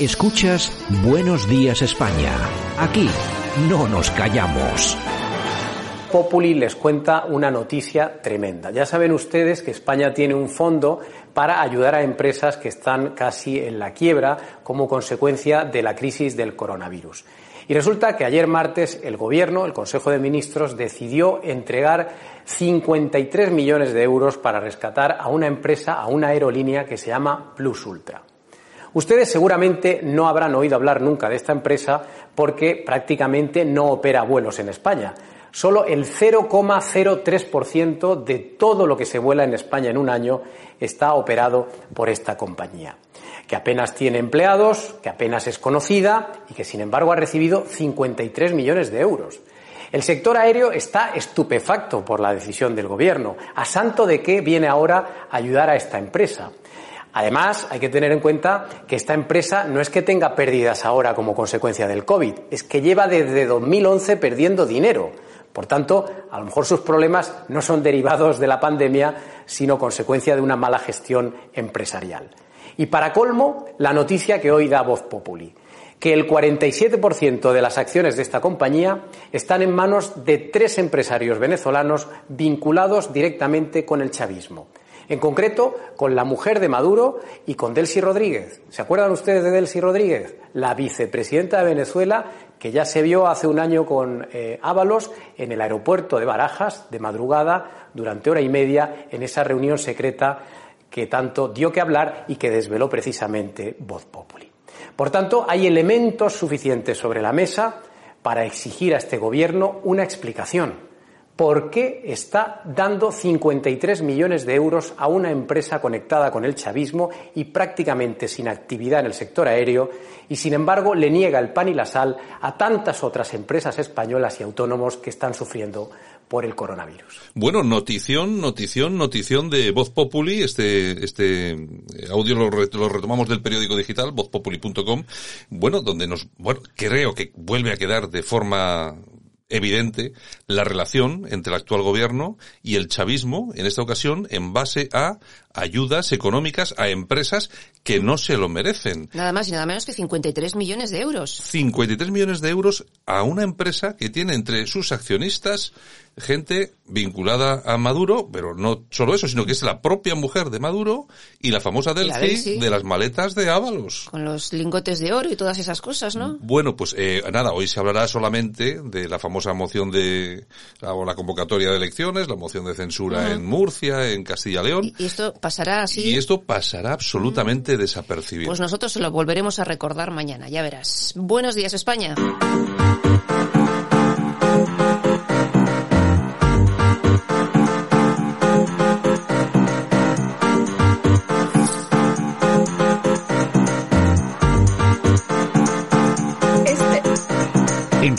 Escuchas Buenos Días España. Aquí no nos callamos. Populi les cuenta una noticia tremenda. Ya saben ustedes que España tiene un fondo para ayudar a empresas que están casi en la quiebra como consecuencia de la crisis del coronavirus. Y resulta que ayer martes el Gobierno, el Consejo de Ministros, decidió entregar 53 millones de euros para rescatar a una empresa, a una aerolínea que se llama Plus Ultra. Ustedes seguramente no habrán oído hablar nunca de esta empresa porque prácticamente no opera vuelos en España. Solo el 0,03% de todo lo que se vuela en España en un año está operado por esta compañía, que apenas tiene empleados, que apenas es conocida y que sin embargo ha recibido 53 millones de euros. El sector aéreo está estupefacto por la decisión del Gobierno. ¿A santo de qué viene ahora ayudar a esta empresa? Además, hay que tener en cuenta que esta empresa no es que tenga pérdidas ahora como consecuencia del COVID, es que lleva desde 2011 perdiendo dinero. Por tanto, a lo mejor sus problemas no son derivados de la pandemia, sino consecuencia de una mala gestión empresarial. Y para colmo, la noticia que hoy da Voz Populi, que el 47% de las acciones de esta compañía están en manos de tres empresarios venezolanos vinculados directamente con el chavismo. En concreto, con la mujer de Maduro y con Delcy Rodríguez. ¿Se acuerdan ustedes de Delcy Rodríguez? La vicepresidenta de Venezuela que ya se vio hace un año con eh, Ábalos en el aeropuerto de Barajas de madrugada durante hora y media en esa reunión secreta que tanto dio que hablar y que desveló precisamente Voz Populi. Por tanto, hay elementos suficientes sobre la mesa para exigir a este gobierno una explicación ¿Por qué está dando 53 millones de euros a una empresa conectada con el chavismo y prácticamente sin actividad en el sector aéreo y, sin embargo, le niega el pan y la sal a tantas otras empresas españolas y autónomos que están sufriendo por el coronavirus? Bueno, notición, notición, notición de Voz Populi. Este, este audio lo, lo retomamos del periódico digital, vozpopuli.com. Bueno, donde nos, bueno, creo que vuelve a quedar de forma evidente la relación entre el actual gobierno y el chavismo, en esta ocasión, en base a ayudas económicas a empresas que no se lo merecen. Nada más y nada menos que 53 millones de euros. 53 millones de euros a una empresa que tiene entre sus accionistas gente vinculada a Maduro, pero no solo eso, sino que es la propia mujer de Maduro y la famosa Delcy, de las maletas de Ábalos. Con los lingotes de oro y todas esas cosas, ¿no? Bueno, pues eh, nada, hoy se hablará solamente de la famosa moción de o la convocatoria de elecciones, la moción de censura en Murcia, en Castilla León. Y, esto pasará así. Y esto pasará absolutamente desapercibido. Pues nosotros se lo volveremos a recordar mañana, ya verás. Buenos días, España.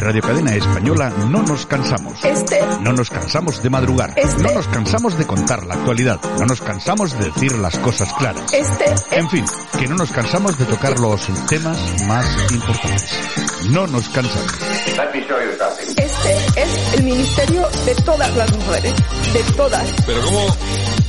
Radio Cadena Española no nos cansamos. Este. No nos cansamos de madrugar. Este. No nos cansamos de contar la actualidad. No nos cansamos de decir las cosas claras. Este. En fin, que no nos cansamos de tocar los temas más importantes. No nos cansamos. Este es el ministerio de todas las mujeres. De todas. Pero cómo,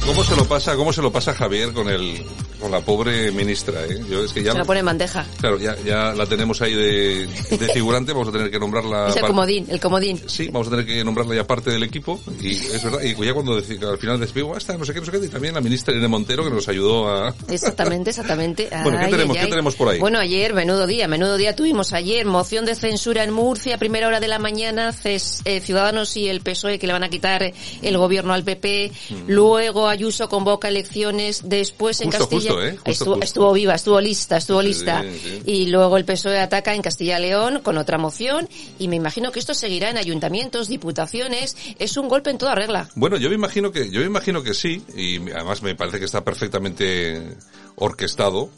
cómo se lo pasa, cómo se lo pasa Javier con el, con la pobre ministra, eh? Yo es que ya. Se la pone en bandeja. Claro, ya, ya la tenemos ahí de, de figurante, vamos a tener que nombrarla. Es el comodín, el comodín. Sí, vamos a tener que nombrarla ya parte del equipo y es verdad, y ya cuando al final despido, esta, no sé qué, no sé qué, y también la ministra Irene Montero que nos ayudó a... Exactamente, exactamente. Bueno, ¿qué Ay, tenemos- ay, qué ay. tenemos por ahí? Bueno, ayer, menudo día, menudo día tuvimos ayer, moción de censura en Murcia, primera hora de la mañana, ces- eh, Ciudadanos y el PSOE que le van a quitar el gobierno al PP, luego Ayuso convoca elecciones, después en Castilla... justo, ¿eh? Justo, estuvo, viva, estuvo lista, estuvo Sí, lista. sí. Y luego el PSOE ataca en Castilla León con otra moción y me imagino que esto seguirá en ayuntamientos, diputaciones, es un golpe en toda regla. Bueno, yo me imagino que, yo me imagino que sí, y además me parece que está perfectamente orquestado.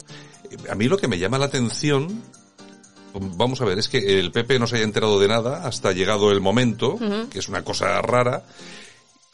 A mí lo que me llama la atención, vamos a ver, es que el PP no se haya enterado de nada hasta llegado el momento, que es una cosa rara,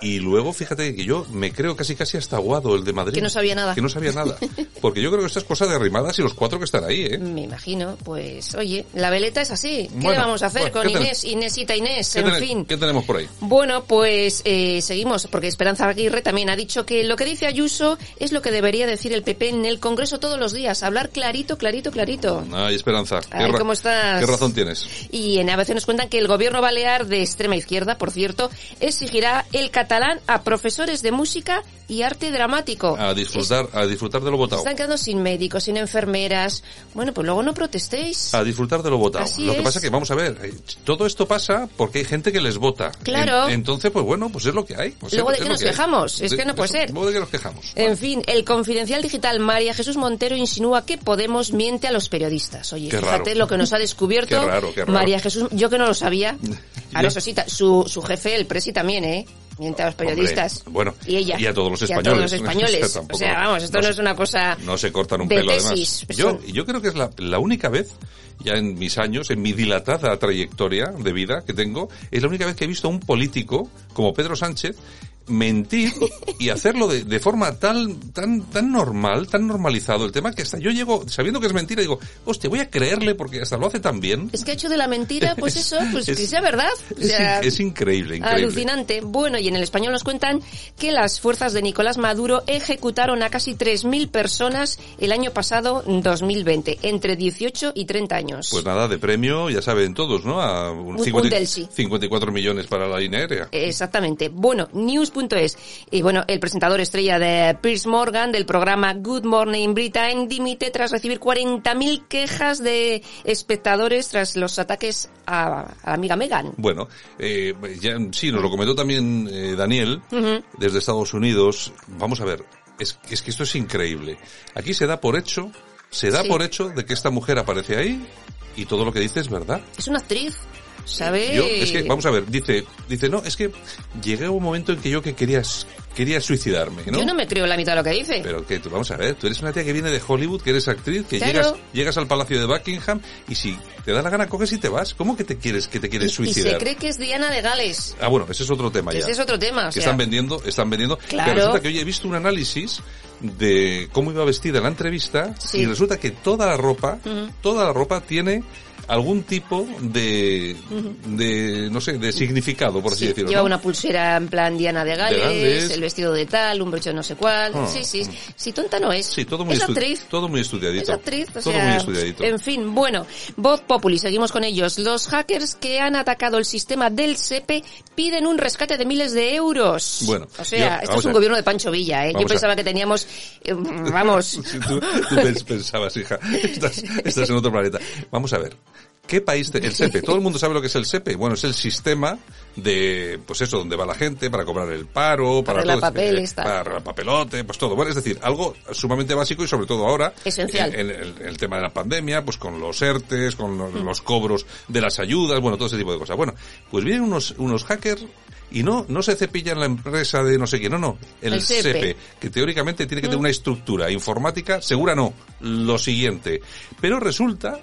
y luego, fíjate que yo me creo casi casi hasta aguado el de Madrid. Que no sabía nada. Que no sabía nada. Porque yo creo que esta es cosa de arrimadas y los cuatro que están ahí, ¿eh? Me imagino, pues, oye, la veleta es así. ¿Qué Bueno, le vamos a hacer bueno, con ¿qué ten- Inés, Inésita Inés? ¿Qué, En fin. ¿Qué tenemos por ahí? Bueno, pues eh, seguimos, porque Esperanza Aguirre también ha dicho que lo que dice Ayuso es lo que debería decir el PP en el Congreso todos los días, hablar clarito, clarito, clarito. Ay, Esperanza. ¿qué Ay, ra- ¿cómo estás? ¿Qué razón tienes? Y en ABC nos cuentan que el gobierno balear de extrema izquierda, por cierto, exigirá el catalán a profesores de música y arte dramático. A disfrutar, a disfrutar de lo votado. Están quedando sin médicos, sin enfermeras. Bueno, pues luego no protestéis. A disfrutar de lo votado. Así lo que es. pasa que, vamos a ver, eh, todo esto pasa porque hay gente que les vota. Claro. En- entonces, pues bueno, pues es lo que hay. Pues Luego es- de es qué lo nos quejamos, es De- que no de puede eso- ser. luego de qué nos quejamos. En fin, el confidencial digital María Jesús Montero insinúa que Podemos miente a los periodistas. Oye, Qué fíjate raro. lo que nos ha descubierto Qué raro, qué raro. María Jesús, yo que no lo sabía. Ahora eso sí, su, su jefe, el presi también, ¿eh? Miente a los periodistas. Hombre, bueno, y ella. y a todos los Y a españoles. todos los españoles. O sea, vamos, esto no, es una cosa No se cortan un pelo, tesis. además. Yo, Son- yo creo que es la, la única vez, ya en mis años, en mi dilatada trayectoria de vida que tengo, es la única vez que he visto a un político como Pedro Sánchez mentir y hacerlo de, de forma tan, tan, tan normal, tan normalizado el tema que hasta yo llego, sabiendo que es mentira, digo, hostia, voy a creerle porque hasta lo hace tan bien. Es que ha hecho de la mentira, pues eso, pues Es- que sea verdad. O Es, sea, in- es increíble, increíble. Alucinante. Bueno, y en el español nos cuentan que las fuerzas de Nicolás Maduro ejecutaron a casi 3.000 personas el año pasado, 2020, entre 18 y 30 años. Pues nada, de premio, ya saben todos, ¿no? A un Un- 50 un Delsi. 54 millones para la línea aérea. Exactamente. Bueno, news.es. Y bueno, el presentador estrella de Piers Morgan del programa Good Morning Britain dimite tras recibir 40.000 quejas de espectadores tras los ataques a, a la amiga Megan. Bueno, eh, ya, sí, nos lo comentó también eh, Daniel desde Estados Unidos. Vamos a ver, es, es que esto es increíble. Aquí se da por hecho, se da Sí. por hecho de que esta mujer aparece ahí y todo lo que dice es verdad. Es una actriz, ¿sabe? Yo, es que, vamos a ver, dice, dice, no, es que llegué a un momento en que yo que quería, quería suicidarme, ¿no? Yo no me creo la mitad de lo que dice. Pero que tú, vamos a ver, tú eres una tía que viene de Hollywood, que eres actriz, que Claro. llegas, llegas al Palacio de Buckingham y si te da la gana coges y te vas. ¿Cómo que te quieres, que te quieres y suicidar? se cree que es Diana de Gales. Ah, bueno, ese es otro tema Que ya. ese es otro tema, o que sea. están vendiendo, están vendiendo. Claro. Pero resulta que hoy he visto un análisis de cómo iba vestida en la entrevista Sí. y resulta que toda la ropa, toda la ropa tiene algún tipo de, de, no sé, de significado, por así Sí, decirlo. lleva ¿no? una pulsera en plan Diana de Gales, Gales. el vestido de tal, un broche de no sé cuál. Ah. Sí, sí. Sí, tonta no es. Sí, todo muy, es actriz. todo muy estudiadito. Es actriz, o todo sea, muy estudiadito. En fin, bueno, Voz Populi, seguimos con ellos. Los hackers que han atacado el sistema del SEPE piden un rescate de miles de euros. Bueno, o sea, yo- esto es un a- gobierno de Pancho Villa, ¿eh? Yo a- pensaba que teníamos, eh, vamos, Sí, tú, tú pens- pensabas, hija, estás, estás en otro planeta. Vamos a ver. ¿Qué país? te- el SEPE. Todo el mundo sabe lo que es el SEPE. Bueno, es el sistema de, pues eso, donde va la gente para cobrar el paro, para, arreglar todo, este- papeles, tal. para arreglar papelote, pues todo. Bueno, es decir, algo sumamente básico y sobre todo ahora. Esencial. En, en el, el tema de la pandemia, pues con los ERTES, con los, los cobros de las ayudas, bueno, todo ese tipo de cosas. Bueno, pues vienen unos, unos hackers y no, no se cepillan la empresa de no sé quién, no, no. El, El SEPE. SEPE, que teóricamente tiene que tener una estructura informática, segura no, lo siguiente. Pero resulta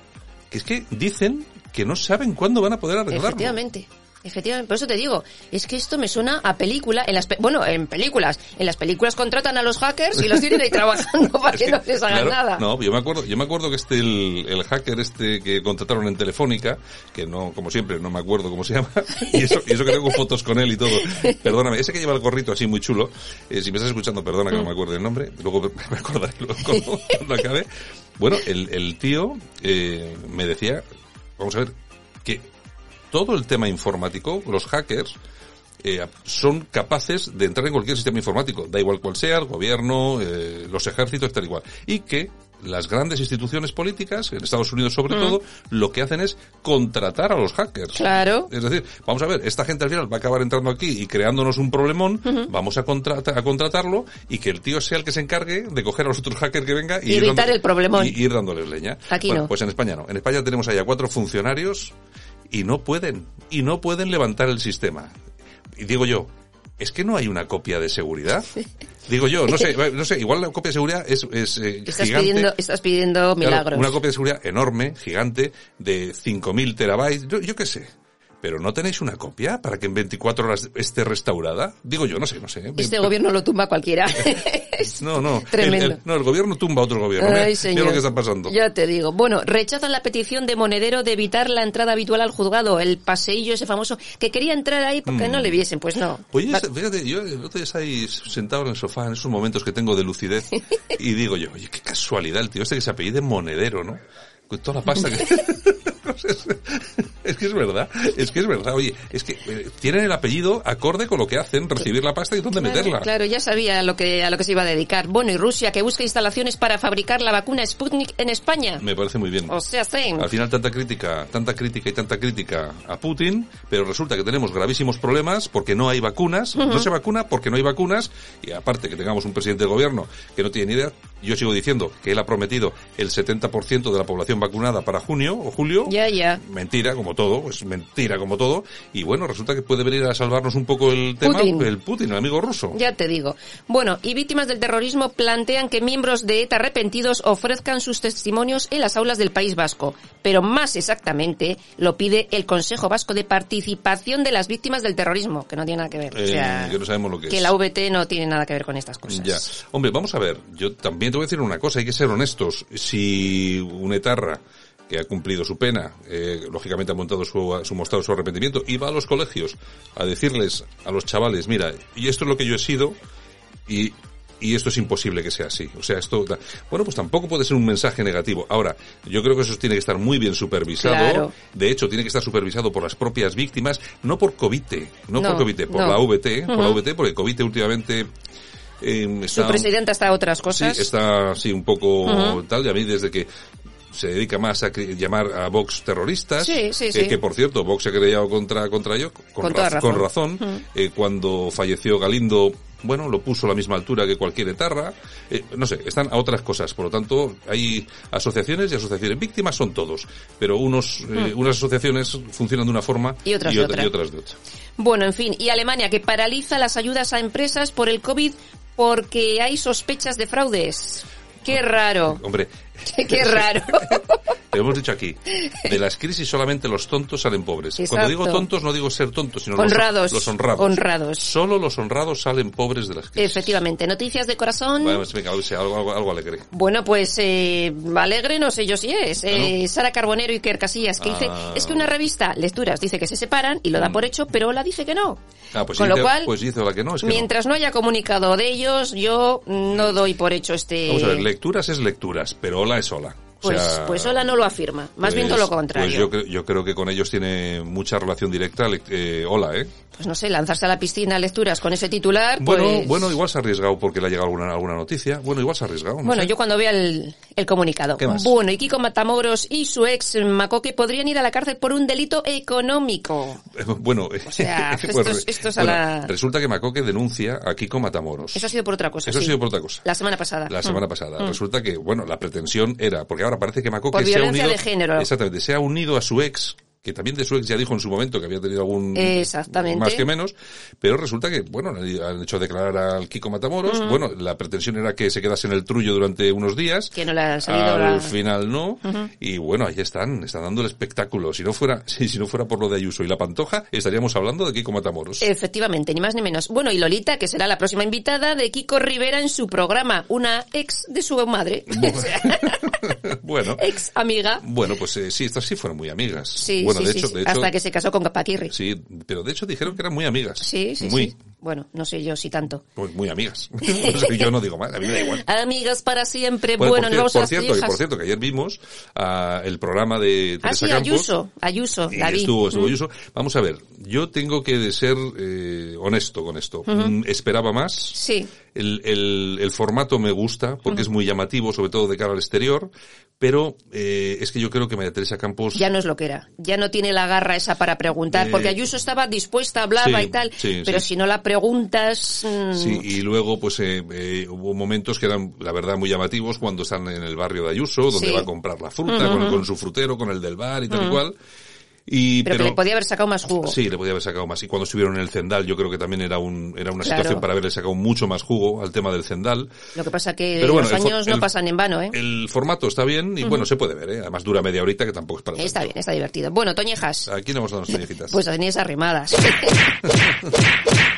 es que dicen que no saben cuándo van a poder arreglarlo. efectivamente. Efectivamente, por eso te digo, es que esto me suena a película, en las pe- bueno, en películas, en las películas contratan a los hackers y los tienen ahí trabajando para que, no les hagan Claro, nada. No, yo me acuerdo, yo me acuerdo que este el, el hacker este que contrataron en Telefónica, que no, como siempre, no me acuerdo cómo se llama, y eso, y eso que tengo fotos con él y todo. Perdóname, ese que lleva el gorrito así muy chulo, eh, si me estás escuchando, perdona que no me acuerdo el nombre, luego me me acordaré luego cuando, cuando acabe. Bueno, el, el tío eh, me decía, vamos a ver, que todo el tema informático, los hackers, eh, son capaces de entrar en cualquier sistema informático, da igual cual sea, el gobierno, eh, los ejércitos, tal igual. Y que las grandes instituciones políticas, en Estados Unidos sobre todo, lo que hacen es contratar a los hackers. Claro. Es decir, vamos a ver, esta gente al final va a acabar entrando aquí y creándonos un problemón, vamos a, contrata- a contratarlo y que el tío sea el que se encargue de coger a los otros hackers que venga y, Y ir evitar dando- el problemón. Y ir dándoles leña. Aquí bueno, no. Pues en España no. En España tenemos allá cuatro funcionarios y no pueden, y no pueden levantar el sistema. Y digo yo, es que no hay una copia de seguridad. Digo yo, no sé, no sé, igual la copia de seguridad es, es eh, Estás gigante. pidiendo, estás pidiendo Claro, milagros. una copia de seguridad enorme, gigante, de 5.000 terabytes, yo, yo qué sé. Pero no tenéis una copia para que en 24 horas esté restaurada. Digo yo, no sé, no sé. Este gobierno lo tumba cualquiera. No, no. Tremendo. El, el- no, el gobierno tumba a otro gobierno. Mira, Ay, mira señor. lo que está pasando. Ya te digo. Bueno, rechazan la petición de Monedero de evitar la entrada habitual al juzgado, el paseillo ese famoso, que quería entrar ahí porque no le viesen. Pues no. Oye, Va- fíjate, yo el otro día ahí sentado en el sofá en esos momentos que tengo de lucidez y digo yo, oye, qué casualidad el tío este que se apellide Monedero, ¿no? Con toda la pasta que... es que es verdad, es que es verdad, oye, es que eh, tienen el apellido acorde con lo que hacen, recibir la pasta y dónde Claro, meterla. Claro, ya sabía a lo que a lo que se iba a dedicar. Bueno, y Rusia que busca instalaciones para fabricar la vacuna Sputnik en España. Me parece muy bien. O sea, sí. Al final tanta crítica, tanta crítica y tanta crítica a Putin, pero resulta que tenemos gravísimos problemas porque no hay vacunas, no se vacuna porque no hay vacunas y aparte que tengamos un presidente del gobierno que no tiene ni idea, yo sigo diciendo que él ha prometido el 70% de la población vacunada para junio o julio. Ya, ya. Mentira, como todo, es mentira como todo. Y bueno, resulta que puede venir a salvarnos un poco el tema Putin. el Putin, el amigo ruso. Ya te digo. Bueno, y víctimas del terrorismo plantean que miembros de ETA arrepentidos ofrezcan sus testimonios en las aulas del País Vasco. Pero más exactamente lo pide el Consejo Vasco de Participación de las Víctimas del Terrorismo, que no tiene nada que ver. O Eh, sea, que no sabemos lo que que es. la VT no tiene nada que ver con estas cosas. Ya. Hombre, vamos a ver. Yo también te voy a decir una cosa. Hay que ser honestos. Si un etarra que ha cumplido su pena, eh, lógicamente ha montado su, su mostrado su arrepentimiento y va a los colegios a decirles a los chavales, mira, y esto es lo que yo he sido y y esto es imposible que sea así. O sea, esto, da- bueno, pues tampoco puede ser un mensaje negativo. Ahora, yo creo que eso tiene que estar muy bien supervisado. Claro. De hecho, tiene que estar supervisado por las propias víctimas, no por Covite, no, No, por Covite, por no. la VT, por la. VT, porque Covite últimamente eh, Su presidenta está a otras sí, cosas. está así un poco tal, y a mí desde que se dedica más a llamar a Vox terroristas, Sí, sí, que, sí. que, por cierto, Vox se ha querellado contra, contra ello, con, Con toda raz- razón. con razón, eh, cuando falleció Galindo, bueno, lo puso a la misma altura que cualquier etarra, eh, no sé, están a otras cosas, por lo tanto, hay asociaciones y asociaciones, víctimas son todos, pero unos, eh, unas asociaciones funcionan de una forma. Y otras de otra. y otras de otra. Bueno, en fin, y Alemania que paraliza las ayudas a empresas por el COVID porque hay sospechas de fraudes. Qué raro. Hombre, Qué raro. Lo hemos dicho aquí. De las crisis solamente los tontos salen pobres. Cuando digo tontos no digo ser tontos, sino los- Honrados. Los, honrados. Honrados. Solo los honrados salen pobres de las crisis. Efectivamente, noticias de corazón. Bueno, pues venga, algo, algo, algo, algo alegre. Bueno, pues eh, alegre no sé yo si es. Eh, Sara Carbonero y Iker Casillas, que dice, Ah. es que una revista, Lecturas, dice que se separan y lo da por hecho, pero Ola dice que no. Ah, pues Con dice, lo cual, pues dice la que no, es que mientras no. haya comunicado de ellos, yo no doy por hecho este... Vamos a ver, lecturas es lecturas, pero hola es hola. O pues, sea, pues Ola no lo afirma, más bien pues- todo lo contrario. Pues yo, creo- yo creo que con ellos tiene mucha relación directa eh, hola, ¿eh? Pues no sé, lanzarse a la piscina lecturas con ese titular, Bueno, pues... bueno, igual se ha arriesgado porque le ha llegado alguna, alguna noticia. Bueno, igual se ha arriesgado. no Bueno, sé. yo cuando vea el, el comunicado. ¿Qué más? Bueno, y Kiko Matamoros y su ex Macoque podrían ir a la cárcel por un delito económico. Eh, Bueno, sea, pues, esto es- esto es a bueno, la- resulta que Macoque denuncia a Kiko Matamoros. Eso ha sido por otra cosa. Eso ha sí. sido por otra cosa. La semana pasada. La semana Mm. pasada. Mm. Resulta que, bueno, la pretensión era, porque ahora parece que Macoque Por se ha unido. de género. Exactamente, se ha unido a su ex, que también de su ex ya dijo en su momento que había tenido algún. Exactamente. Más que menos. Pero resulta que, bueno, han hecho declarar al Kiko Matamoros. Bueno, la pretensión era que se quedase en el trullo durante unos días. Que no le ha salido Al la- final no. Y bueno, ahí están, están dando el espectáculo. Si no fuera, si, si no fuera por lo de Ayuso y la Pantoja, estaríamos hablando de Kiko Matamoros. Efectivamente, ni más ni menos. Bueno, y Lolita, que será la próxima invitada de Kiko Rivera en su programa, una ex de su madre. Bueno. ex amiga. Bueno, pues eh, sí, estas sí fueron muy amigas. Sí, bueno, sí, de sí, hecho, sí. de hecho, Hasta que se casó con Paquirri. sí, pero de hecho dijeron que eran muy amigas. Sí, sí, muy. Bueno, no sé yo si tanto. Pues muy amigas. Yo no digo más, a mí me da igual. Amigas para siempre. Bueno, Bueno, por, nos por cierto, por cierto, que ayer vimos ah, el programa de Ah, Teresa sí, Campos. Ayuso. Ayuso, Y vi. estuvo, estuvo Mm. Ayuso. Vamos a ver, yo tengo que ser eh, honesto con esto. Mm, Esperaba más. Sí. El, el, el formato me gusta porque es muy llamativo, sobre todo de cara al exterior, pero eh, es que yo creo que María Teresa Campos... Ya no es lo que era. Ya no tiene la garra esa para preguntar. Eh, porque Ayuso estaba dispuesta, hablaba sí, y tal. sí, pero sí. si no la preguntas... mm, Sí, y luego pues eh, eh, hubo momentos que eran, la verdad, muy llamativos cuando están en el barrio de Ayuso, donde va a comprar la fruta, con, con su frutero, con el del bar y tal y cual. Y, Pero, que le podía haber sacado más jugo. Sí, le podía haber sacado más. Y cuando estuvieron en el Zendal, yo creo que también era un era una Claro. situación para haberle sacado mucho más jugo al tema del Zendal. Lo que pasa que Pero bueno, los el años no pasan en vano, ¿eh? El formato está bien y bueno, se puede ver, ¿eh? Además dura media horita que tampoco es para Está tanto. bien, está divertido. Bueno, Toñejas. ¿A quién hemos dado nuestras viejitas? Pues a Inés arrimadas.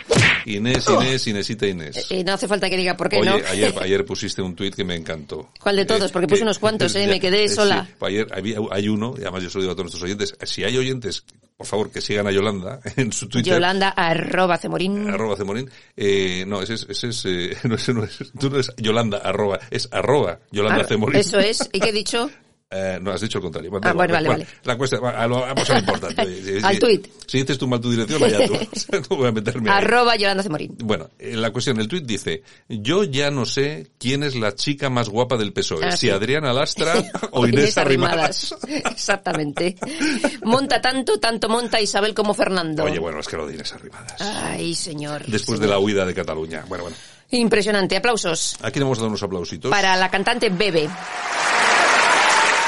Inés, Inés, Inesita, Inés. Eh, no hace falta que diga por qué Oye, no. ayer, ayer pusiste un tuit que me encantó. ¿Cuál de todos? Porque puse unos cuantos, ¿eh? Me quedé sí. sola. Ayer había, hay uno, y además yo se lo digo a todos nuestros oyentes, si hay oyentes, por favor, que sigan a Yolanda en su Twitter. Yolanda arroba cemorín. Arroba Cemorín. Eh, no, ese es, ese es, eh, no, ese no es, tú no es Yolanda, arroba, es arroba Yolanda Ar- Cemorín. Eso es. ¿Y qué he dicho? Eh, no, has dicho el contrario. Ah, bueno, vale, vale. La cuestión, vamos a lo importante. Al tuit. Si dices tú mal tu dirección, allá tú. No voy a meterme arroba Yolanda cemorín. Bueno, eh, la cuestión, el tuit dice, yo ya no sé quién es la chica más guapa del PSOE, Ah, si sí. Adriana Lastra o Inés Arrimadas. Exactamente. Monta tanto, tanto monta Isabel como Fernando. Oye, bueno, es que lo de Inés Arrimadas. Ay, señor. Después de la huida de Cataluña. Bueno, bueno. Impresionante. Aplausos Aquí le hemos dado unos aplausitos. para la cantante Bebe.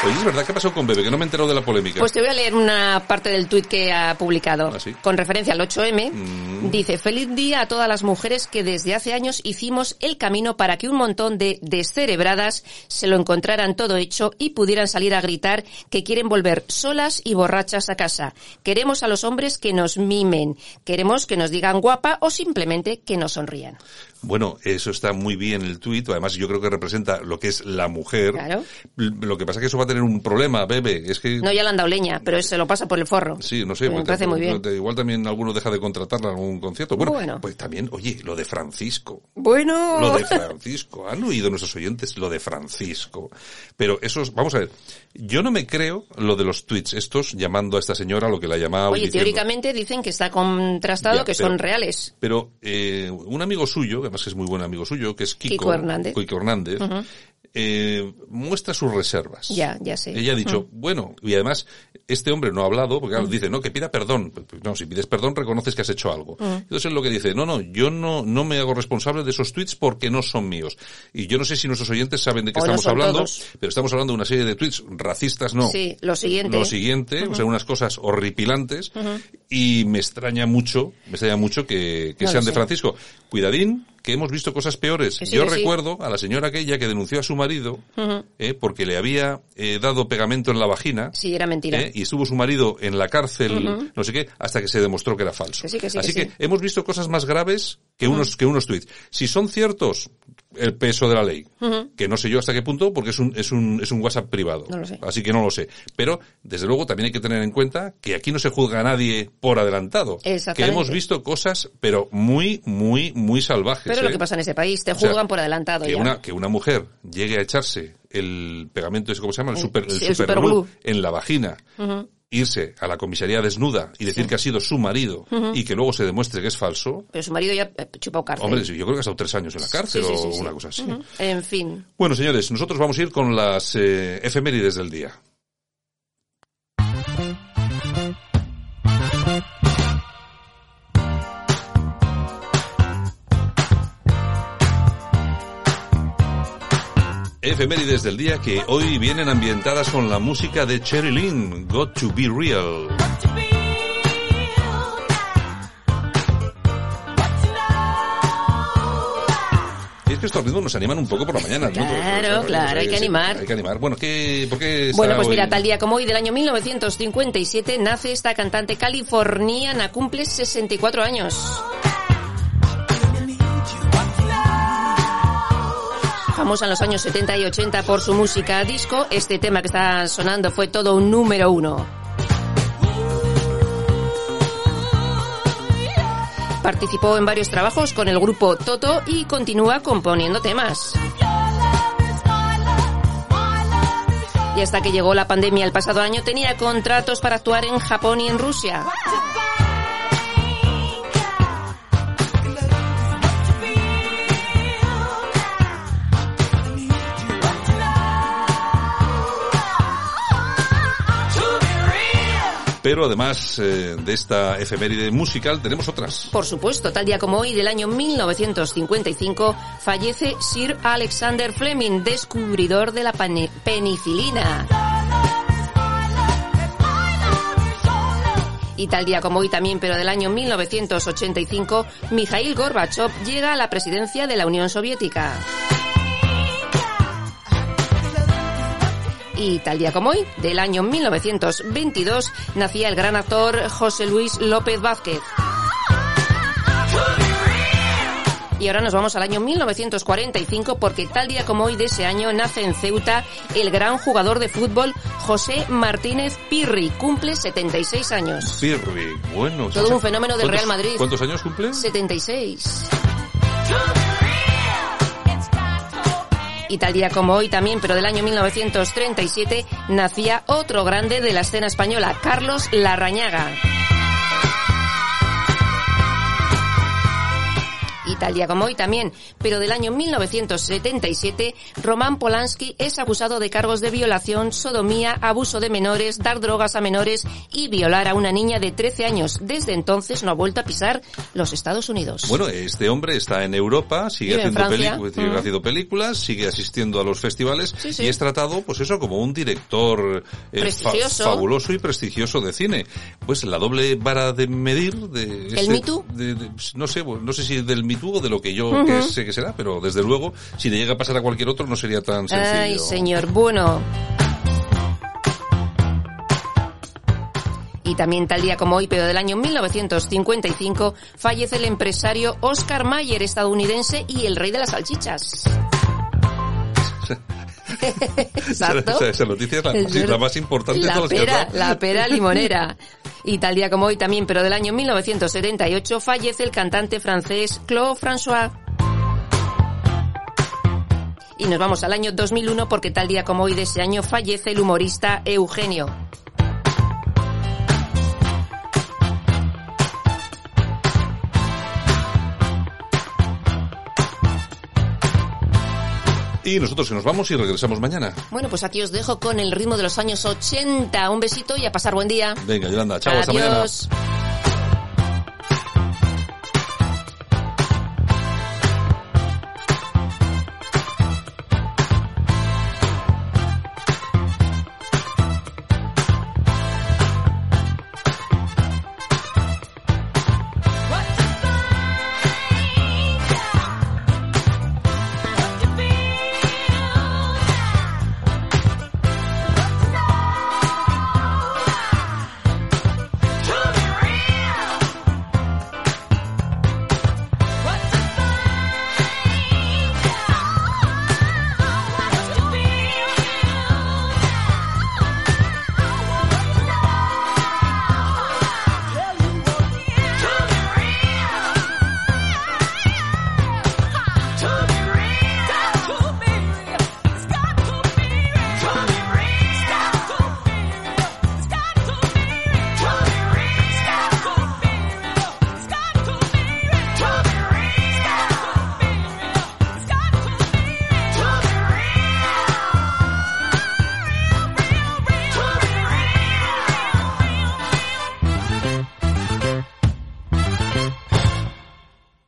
Oye, es verdad, ¿qué pasó con Bebe? Que no me he enterado de la polémica. Pues te voy a leer una parte del tuit que ha publicado. Ah, sí. Con referencia al 8M. Mm. Dice, feliz día a todas las mujeres que desde hace años hicimos el camino para que un montón de descerebradas se lo encontraran todo hecho y pudieran salir a gritar que quieren volver solas y borrachas a casa. Queremos a los hombres que nos mimen. Queremos que nos digan guapa o simplemente que nos sonrían. Bueno, eso está muy bien el tuit. Además, yo creo que representa lo que es la mujer. Claro. Lo que pasa es que eso va a tener un problema, Bebe. Es que... No ya le han dado leña, pero se lo pasa por el forro. Sí, no sé. Me parece muy bien. Igual también alguno deja de contratarla en algún concierto. Bueno, Bueno. pues también, oye, lo de Francisco. Bueno. Lo de Francisco. Han oído nuestros oyentes lo de Francisco. Pero esos, vamos a ver, yo no me creo lo de los tweets estos llamando a esta señora lo que la llamaba. Oye, teóricamente dicen que está contrastado Ya, que pero- son reales. Pero eh, un amigo suyo, que además que es muy buen amigo suyo, que es Kiko, Kiko Hernández. Kiko Hernández, eh, muestra sus reservas. Ya, ya sé. Ella ha dicho, bueno, y además este hombre no ha hablado, porque claro, dice, no, que pida perdón. No, si pides perdón reconoces que has hecho algo. Entonces es lo que dice, no, no, yo no, no me hago responsable de esos tweets porque no son míos. Y yo no sé si nuestros oyentes saben de qué O no estamos son hablando, todos. pero estamos hablando de una serie de tweets racistas, no. Sí, lo siguiente. Lo siguiente, o sea, unas cosas horripilantes, y me extraña mucho, me extraña mucho que, que No sean de. Francisco. Cuidadín, que hemos visto cosas peores. Sí, Yo sí. recuerdo a la señora aquella que denunció a su marido, eh, porque le había eh, dado pegamento en la vagina. Sí, era mentira. ¿eh? y estuvo su marido en la cárcel, no sé qué, hasta que se demostró que era falso. Que sí, que sí, Así que hemos visto cosas más graves que unos, que unos tweets. Si son ciertos, el peso de la ley, que no sé yo hasta qué punto, porque es un, es un, es un WhatsApp privado. No lo sé. Así que no lo sé. Pero, desde luego, también hay que tener en cuenta que aquí no se juzga a nadie por adelantado. Que hemos visto cosas, pero muy, muy, muy salvajes. Pero ¿eh? lo que pasa en ese país, te O sea, juzgan por adelantado que ya. una que una mujer llegue a echarse el pegamento ese cómo se llama el El- super el, el en la vagina irse a la comisaría desnuda y decir que ha sido su marido y que luego se demuestre que es falso Pero su marido ya eh, chupado cárcel. hombre yo creo que ha estado tres años en la cárcel Sí, sí, sí, o una cosa así. En fin. bueno señores nosotros vamos a ir con las eh, efemérides del día Efemérides del día que hoy vienen ambientadas con la música de Cherry Lynn, Got to Be Real. Es que estos ritmos nos animan un poco por la mañana, ¿no? Claro, claro, hay que sí, animar. Hay que animar. Bueno, ¿qué, ¿por qué Bueno, pues hoy- mira, tal día como hoy del año 1957 nace esta cantante californiana, cumple 64 años. Famosa en los años 70 y 80 por su música disco, este tema que está sonando fue todo un número uno. Participó en varios trabajos con el grupo Toto y continúa componiendo temas. Y hasta que llegó la pandemia el pasado año tenía contratos para actuar en Japón y en Rusia. Pero además eh, de esta efeméride musical tenemos otras. Por supuesto, tal día como hoy del año 1955 fallece Sir Alexander Fleming, descubridor de la penicilina. Y tal día como hoy también, pero del año 1985, Mikhail Gorbachev llega a la presidencia de la Unión Soviética. Y tal día como hoy, del año 1922, nacía el gran actor José Luis López Vázquez. Y ahora nos vamos al año 1945 porque tal día como hoy de ese año nace en Ceuta el gran jugador de fútbol José Martínez Pirri. Cumple 76 años. Pirri, bueno. Todo un fenómeno del ¿Cuántos- Real Madrid. ¿Cuántos años cumple? 76. Y tal día como hoy también, pero del año 1937, nacía otro grande de la escena española, Carlos Larrañaga. Y tal día como hoy también, pero del año 1977, Román Polanski es acusado de cargos de violación, sodomía, abuso de menores, dar drogas a menores y violar a una niña de 13 años. Desde entonces no ha vuelto a pisar los Estados Unidos. Bueno, este hombre está en Europa, sigue Vive haciendo, Mm. haciendo películas, sigue asistiendo a los festivales Sí, sí. y es tratado, pues eso, como un director eh, fa- fabuloso y prestigioso de cine. Pues la doble vara de medir de este- Me Too? de- de- no sé, no sé si del Me Too de lo que yo que sé que será, pero desde luego, si le llega a pasar a cualquier otro, no sería tan sencillo. Ay, señor, bueno. Y también tal día como hoy, pero del año 1955, fallece el empresario Oscar Mayer, estadounidense y el rey de las salchichas. Exacto. Esa, esa noticia es la, Es sí, verdad. la más importante de La las que pera, la pera limonera. Y tal día como hoy también, pero del año 1978, fallece el cantante francés Claude François. Y nos vamos al año 2001 porque tal día como hoy de ese año fallece el humorista Eugenio. Y nosotros que nos vamos y regresamos mañana. Bueno, pues aquí os dejo con el ritmo de los años 80. Un besito y a pasar buen día. Venga, Yolanda, chao, hasta mañana. Adiós.